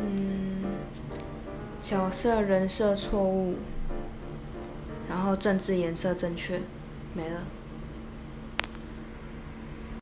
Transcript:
嗯角色人设错误然后政治颜色正确没了。